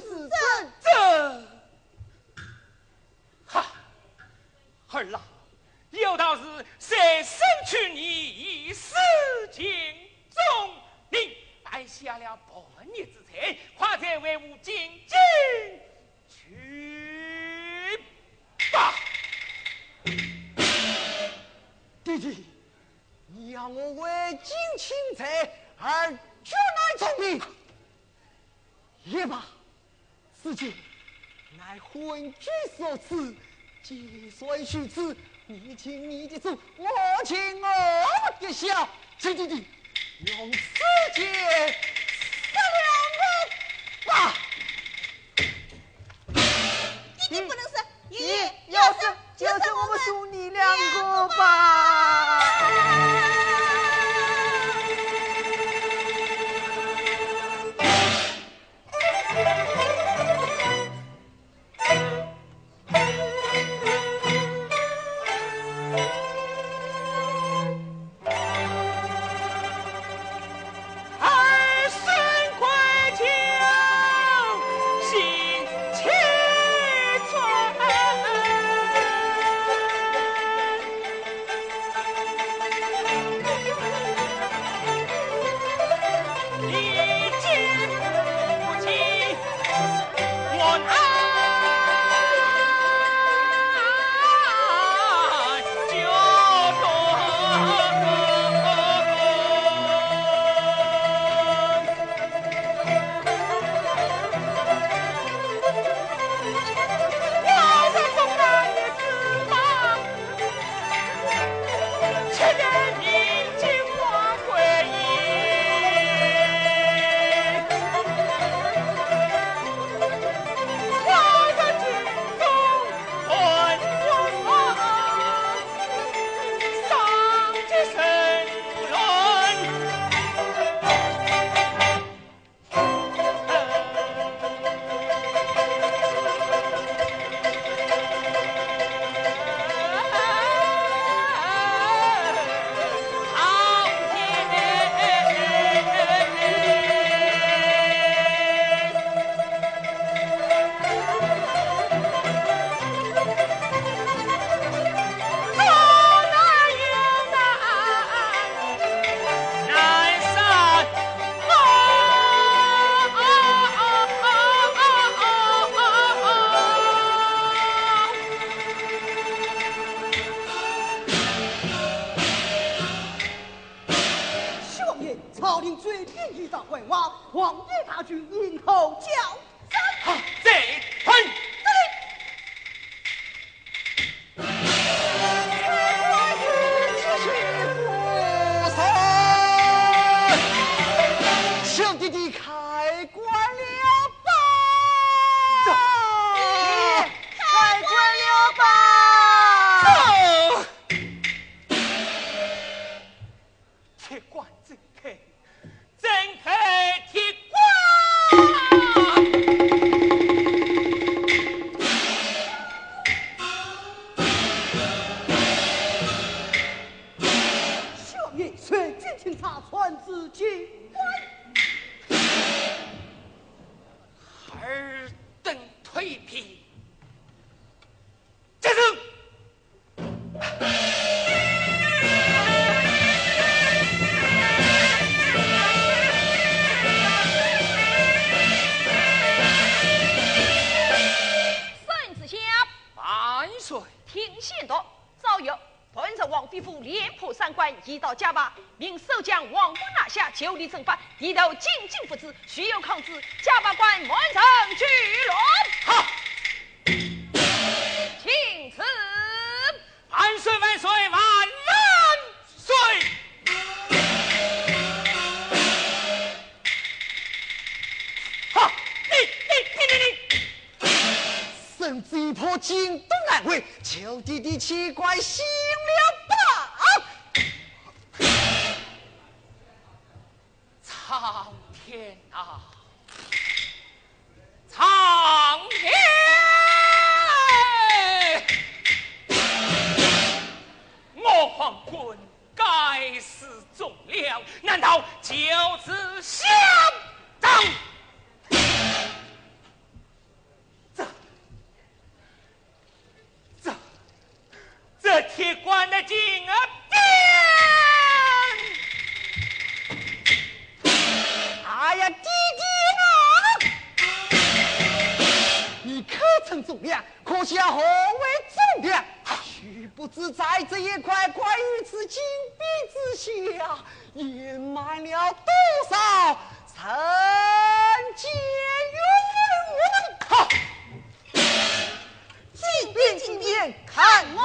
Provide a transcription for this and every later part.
是真。这。儿郎，有道是谁生娶你，以死尽忠。你带下了半日之财，快再为吾进京去吧。弟弟，你要我为京请财而绝难从命，也罢，此情乃昏君所赐。既算如此，你情你的主，我情我的孝，请弟弟用此剑杀了我吧。弟弟不能死，爷要死就是我们兄弟两个吧。一到家吧，命守将王公拿下，就地正法，低头进京不知，须有抗旨，家把关满城聚乱。好，请辞。万岁万岁万万岁！好，你你你你你，甚至一破京东南回，求弟弟奇怪醒天啊，苍天！我皇军该死忠良，难道就此相当？这、这、这铁棺的金儿！只在这一块块玉之金币之下，隐瞒了多少臣奸冤枉！好，金边金边，看我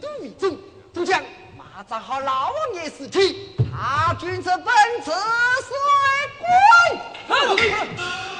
肚中，都将马扎好老爷尸体，他君子本子随归。